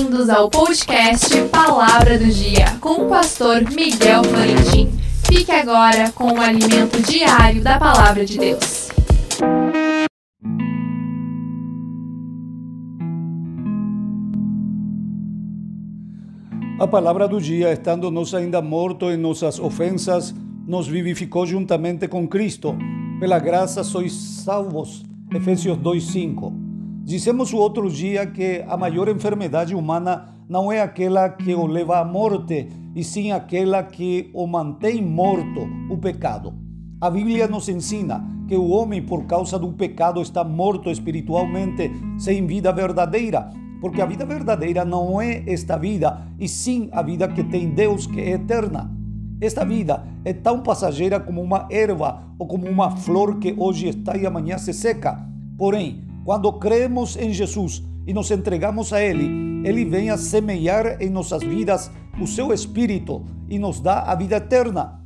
Bem-vindos ao podcast Palavra do Dia com o pastor Miguel Florentin. Fique agora com o alimento diário da Palavra de Deus. A palavra do dia, estando nós ainda mortos em nossas ofensas, nos vivificou juntamente com Cristo. Pela graça sois salvos. Efésios 2:5. Dissemos o outro dia que a maior enfermidade humana não é aquela que o leva à morte, e sim aquela que o mantém morto, o pecado. A Bíblia nos ensina que o homem, por causa do pecado, está morto espiritualmente, sem vida verdadeira, porque a vida verdadeira não é esta vida, e sim a vida que tem Deus, que é eterna. Esta vida é tão passageira como uma erva ou como uma flor que hoje está e amanhã se seca. Porém, quando cremos em Jesus e nos entregamos a Ele, Ele vem a semear em nossas vidas o seu Espírito e nos dá a vida eterna.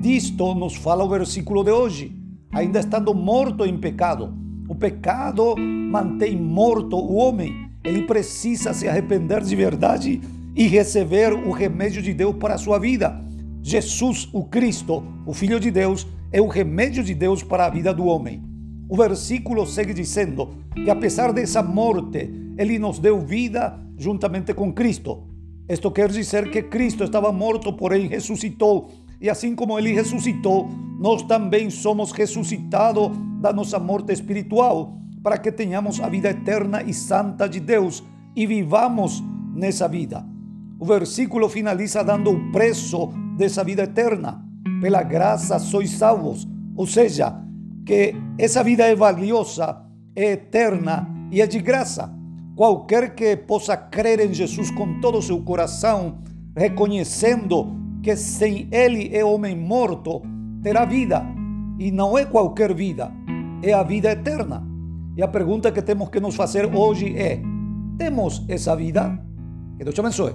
Disto nos fala o versículo de hoje. Ainda estando morto em pecado, o pecado mantém morto o homem. Ele precisa se arrepender de verdade e receber o remédio de Deus para a sua vida. Jesus, o Cristo, o Filho de Deus, é o remédio de Deus para a vida do homem. O versículo segue dizendo que apesar dessa morte, ele nos deu vida juntamente com Cristo. Isto quer dizer que Cristo estava morto, porém ressuscitou. E assim como ele ressuscitou, nós também somos ressuscitados da nossa morte espiritual, para que tenhamos a vida eterna e santa de Deus e vivamos nessa vida. O versículo finaliza dando o preço dessa vida eterna. Pela graça sois salvos, ou seja, que essa vida é valiosa, é eterna e é de graça. Qualquer que possa crer em Jesus com todo o seu coração, reconhecendo que sem Ele é homem morto, terá vida. E não é qualquer vida, é a vida eterna. E a pergunta que temos que nos fazer hoje é: temos essa vida? Que Deus te abençoe.